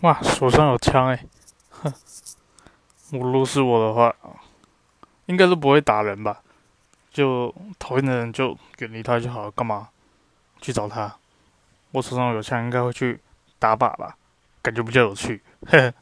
哇，手上有枪哎，哼，我如果是我的话，应该是不会打人吧，就讨厌的人就远离他就好了，干嘛去找他，我手上有枪应该会去打靶吧，感觉比较有趣，呵呵。